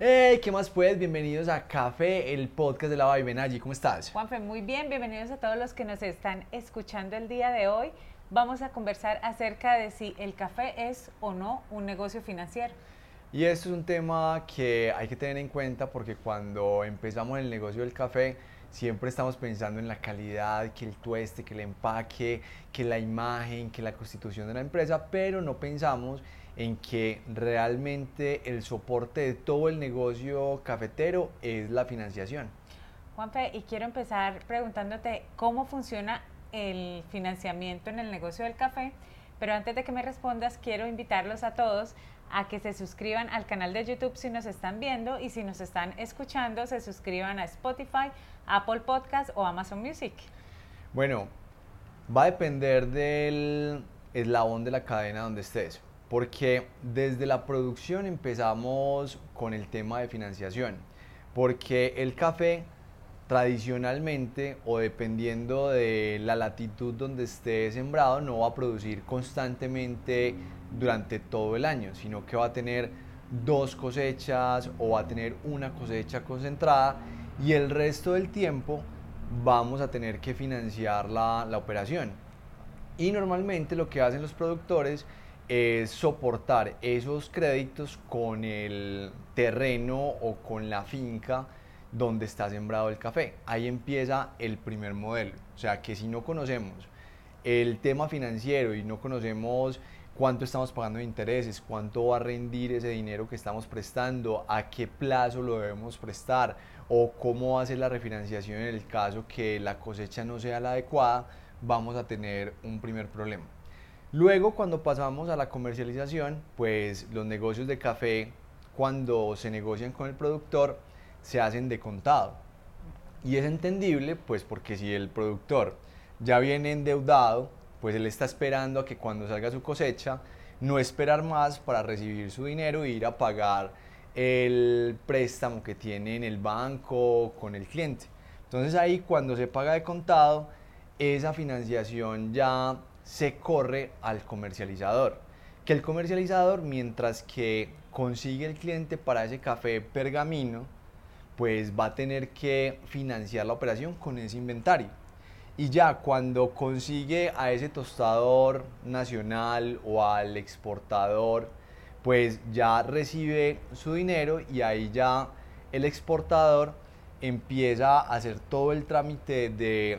Hey, ¿qué más pues? Bienvenidos a Café, el podcast de la. Allí, ¿cómo estás? Juanfe, muy bien. Bienvenidos a todos los que nos están escuchando el día de hoy. Vamos a conversar acerca de si el café es o no un negocio financiero. Y esto es un tema que hay que tener en cuenta porque cuando empezamos el negocio del café, siempre estamos pensando en la calidad, que el tueste, que el empaque, que la imagen, que la constitución de la empresa, pero no pensamos en que realmente el soporte de todo el negocio cafetero es la financiación. Juanfe, y quiero empezar preguntándote cómo funciona el financiamiento en el negocio del café, pero antes de que me respondas, quiero invitarlos a todos a que se suscriban al canal de YouTube si nos están viendo y si nos están escuchando, se suscriban a Spotify, Apple Podcast o Amazon Music. Bueno, va a depender del eslabón de la cadena donde estés porque desde la producción empezamos con el tema de financiación, porque el café tradicionalmente o dependiendo de la latitud donde esté sembrado no va a producir constantemente durante todo el año, sino que va a tener dos cosechas o va a tener una cosecha concentrada y el resto del tiempo vamos a tener que financiar la, la operación. Y normalmente lo que hacen los productores es soportar esos créditos con el terreno o con la finca donde está sembrado el café. Ahí empieza el primer modelo. O sea que si no conocemos el tema financiero y no conocemos cuánto estamos pagando de intereses, cuánto va a rendir ese dinero que estamos prestando, a qué plazo lo debemos prestar o cómo va a ser la refinanciación en el caso que la cosecha no sea la adecuada, vamos a tener un primer problema. Luego, cuando pasamos a la comercialización, pues los negocios de café, cuando se negocian con el productor, se hacen de contado. Y es entendible, pues porque si el productor ya viene endeudado, pues él está esperando a que cuando salga su cosecha, no esperar más para recibir su dinero e ir a pagar el préstamo que tiene en el banco con el cliente. Entonces ahí cuando se paga de contado, esa financiación ya se corre al comercializador. Que el comercializador, mientras que consigue el cliente para ese café pergamino, pues va a tener que financiar la operación con ese inventario. Y ya cuando consigue a ese tostador nacional o al exportador, pues ya recibe su dinero y ahí ya el exportador empieza a hacer todo el trámite de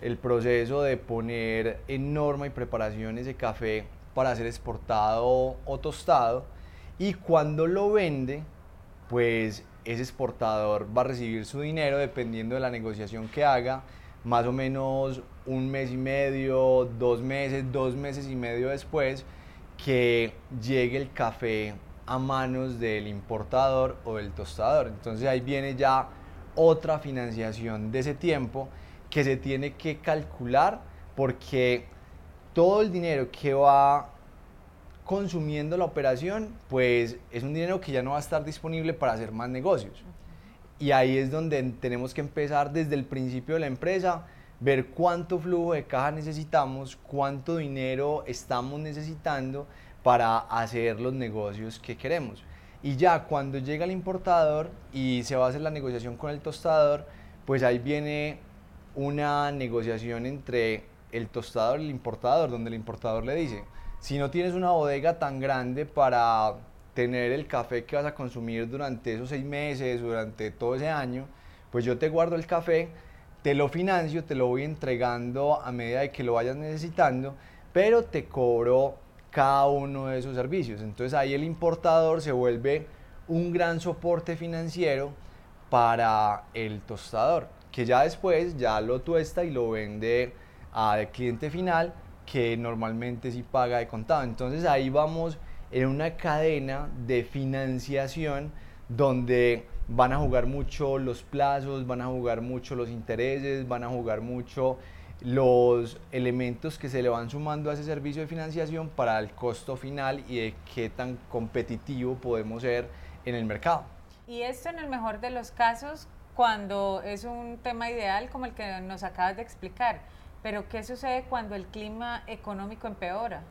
el proceso de poner en norma y preparación ese café para ser exportado o tostado y cuando lo vende, pues ese exportador va a recibir su dinero dependiendo de la negociación que haga, más o menos un mes y medio, dos meses, dos meses y medio después que llegue el café a manos del importador o del tostador. Entonces ahí viene ya otra financiación de ese tiempo que se tiene que calcular porque todo el dinero que va consumiendo la operación, pues es un dinero que ya no va a estar disponible para hacer más negocios. Y ahí es donde tenemos que empezar desde el principio de la empresa, ver cuánto flujo de caja necesitamos, cuánto dinero estamos necesitando para hacer los negocios que queremos. Y ya cuando llega el importador y se va a hacer la negociación con el tostador, pues ahí viene una negociación entre el tostador y el importador, donde el importador le dice, si no tienes una bodega tan grande para tener el café que vas a consumir durante esos seis meses, durante todo ese año, pues yo te guardo el café, te lo financio, te lo voy entregando a medida de que lo vayas necesitando, pero te cobro cada uno de esos servicios. Entonces ahí el importador se vuelve un gran soporte financiero para el tostador que ya después ya lo tuesta y lo vende al cliente final que normalmente sí paga de contado. Entonces ahí vamos en una cadena de financiación donde van a jugar mucho los plazos, van a jugar mucho los intereses, van a jugar mucho los elementos que se le van sumando a ese servicio de financiación para el costo final y de qué tan competitivo podemos ser en el mercado. Y esto en el mejor de los casos, cuando es un tema ideal como el que nos acabas de explicar. Pero ¿qué sucede cuando el clima económico empeora?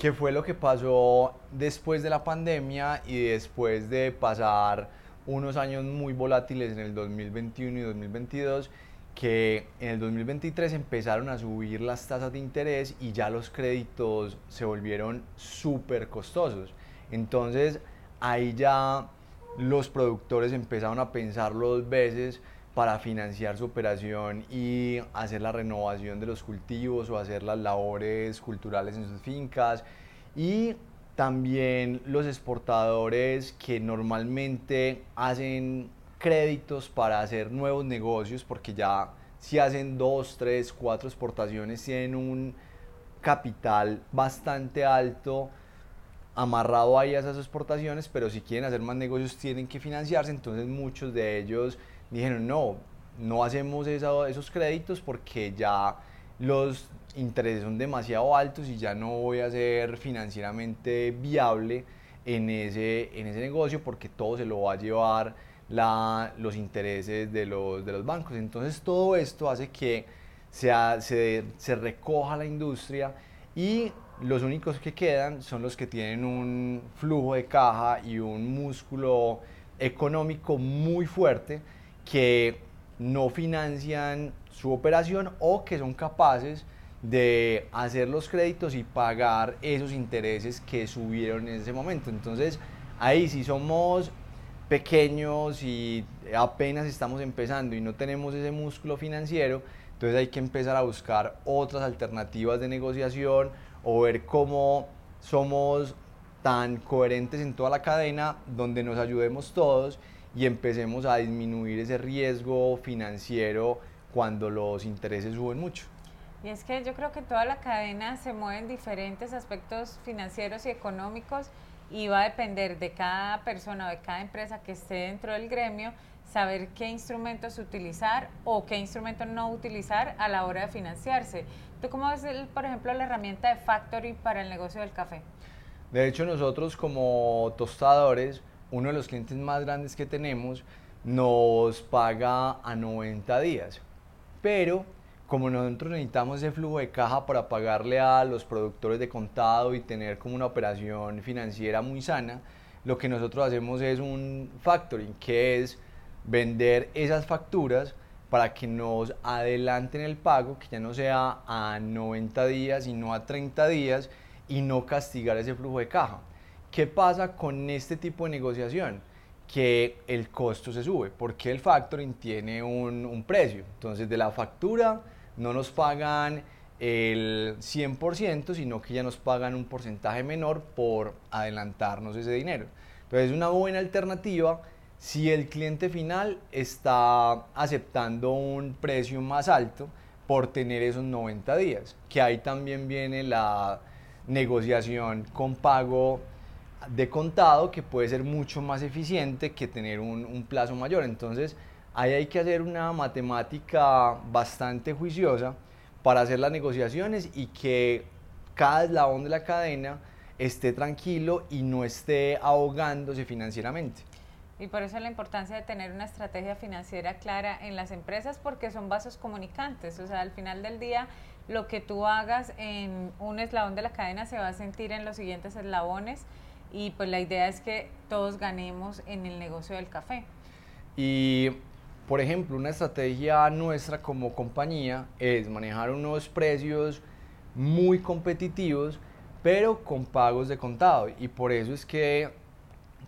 que fue lo que pasó después de la pandemia y después de pasar unos años muy volátiles en el 2021 y 2022 que en el 2023 empezaron a subir las tasas de interés y ya los créditos se volvieron súper costosos. Entonces ahí ya los productores empezaron a pensar dos veces para financiar su operación y hacer la renovación de los cultivos o hacer las labores culturales en sus fincas. Y también los exportadores que normalmente hacen créditos para hacer nuevos negocios, porque ya si hacen dos, tres, cuatro exportaciones, tienen un capital bastante alto amarrado ahí a esas exportaciones, pero si quieren hacer más negocios tienen que financiarse, entonces muchos de ellos dijeron, no, no hacemos esos créditos porque ya los intereses son demasiado altos y ya no voy a ser financieramente viable en ese, en ese negocio porque todo se lo va a llevar la, los intereses de los, de los bancos. Entonces todo esto hace que se, se recoja la industria y los únicos que quedan son los que tienen un flujo de caja y un músculo económico muy fuerte que no financian su operación o que son capaces de hacer los créditos y pagar esos intereses que subieron en ese momento. Entonces, ahí si somos pequeños y apenas estamos empezando y no tenemos ese músculo financiero, entonces hay que empezar a buscar otras alternativas de negociación o ver cómo somos tan coherentes en toda la cadena donde nos ayudemos todos y empecemos a disminuir ese riesgo financiero cuando los intereses suben mucho. Y es que yo creo que toda la cadena se mueve en diferentes aspectos financieros y económicos y va a depender de cada persona o de cada empresa que esté dentro del gremio saber qué instrumentos utilizar o qué instrumentos no utilizar a la hora de financiarse. ¿Tú cómo ves, por ejemplo, la herramienta de Factory para el negocio del café? De hecho, nosotros como tostadores, uno de los clientes más grandes que tenemos nos paga a 90 días, pero como nosotros necesitamos ese flujo de caja para pagarle a los productores de contado y tener como una operación financiera muy sana, lo que nosotros hacemos es un factoring, que es vender esas facturas para que nos adelanten el pago, que ya no sea a 90 días, sino a 30 días y no castigar ese flujo de caja. ¿Qué pasa con este tipo de negociación? Que el costo se sube, porque el factoring tiene un, un precio. Entonces, de la factura no nos pagan el 100%, sino que ya nos pagan un porcentaje menor por adelantarnos ese dinero. Entonces es una buena alternativa si el cliente final está aceptando un precio más alto por tener esos 90 días, que ahí también viene la negociación con pago de contado que puede ser mucho más eficiente que tener un, plazo mayor. Entonces, ahí hay que hacer una matemática bastante juiciosa para hacer las negociaciones y que cada eslabón de la cadena esté tranquilo y no esté ahogándose financieramente. Y por eso la importancia de tener una estrategia financiera clara en las empresas porque son vasos comunicantes. O sea, al final del día, lo que tú hagas en un eslabón de la cadena se va a sentir en los siguientes eslabones y pues la idea es que todos ganemos en el negocio del café. Y por ejemplo, una estrategia nuestra como compañía es manejar unos precios muy competitivos, pero con pagos de contado. Y por eso es que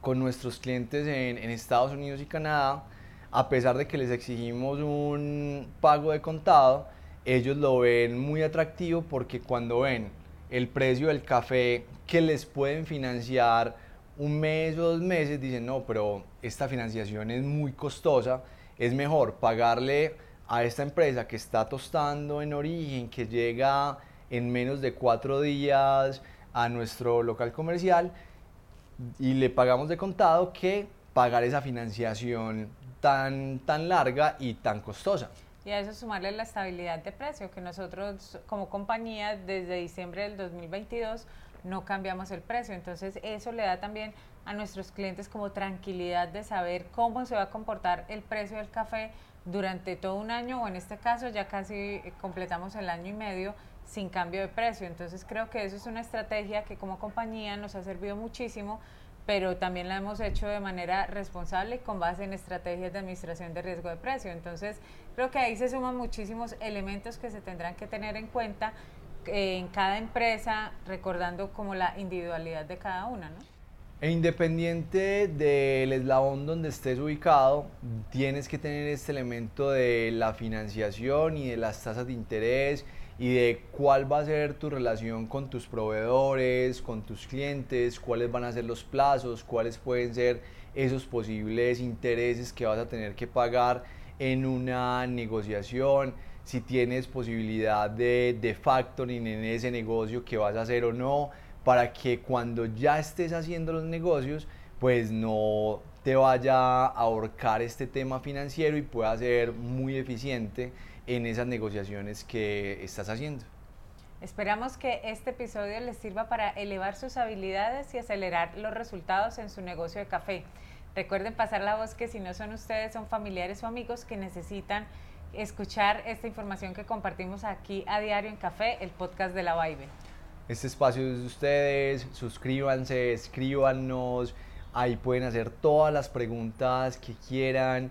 con nuestros clientes en, Estados Unidos y Canadá, a pesar de que les exigimos un pago de contado, ellos lo ven muy atractivo porque cuando ven el precio del café que les pueden financiar un mes o dos meses, dicen, no, pero esta financiación es muy costosa. Es mejor pagarle a esta empresa que está tostando en origen, que llega en menos de cuatro días a nuestro local comercial y le pagamos de contado que pagar esa financiación tan, tan larga y tan costosa. Y a eso sumarle la estabilidad de precio, que nosotros como compañía desde diciembre del 2022 no cambiamos el precio. Entonces eso le da también a nuestros clientes como tranquilidad de saber cómo se va a comportar el precio del café durante todo un año o en este caso ya casi completamos el año y medio sin cambio de precio. Entonces creo que eso es una estrategia que como compañía nos ha servido muchísimo, pero también la hemos hecho de manera responsable con base en estrategias de administración de riesgo de precio. Entonces creo que ahí se suman muchísimos elementos que se tendrán que tener en cuenta eh, en cada empresa, recordando como la individualidad de cada una. ¿no? E independiente del eslabón donde estés ubicado, tienes que tener este elemento de la financiación y de las tasas de interés y de cuál va a ser tu relación con tus proveedores, con tus clientes, cuáles van a ser los plazos, cuáles pueden ser esos posibles intereses que vas a tener que pagar en una negociación, si tienes posibilidad de, de factoring en ese negocio que vas a hacer o no para que cuando ya estés haciendo los negocios, pues no te vaya a ahorcar este tema financiero y pueda ser muy eficiente en esas negociaciones que estás haciendo. Esperamos que este episodio les sirva para elevar sus habilidades y acelerar los resultados en su negocio de café. Recuerden pasar la voz que si no son ustedes, son familiares o amigos que necesitan escuchar esta información que compartimos aquí a diario en Café, el podcast de la Vibe. Este espacio es de ustedes, suscríbanse, escríbanos, ahí pueden hacer todas las preguntas que quieran.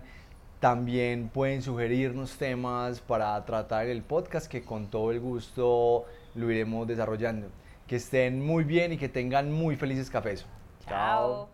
También pueden sugerirnos temas para tratar el podcast que con todo el gusto lo iremos desarrollando. Que estén muy bien y que tengan muy felices cafés. Chao.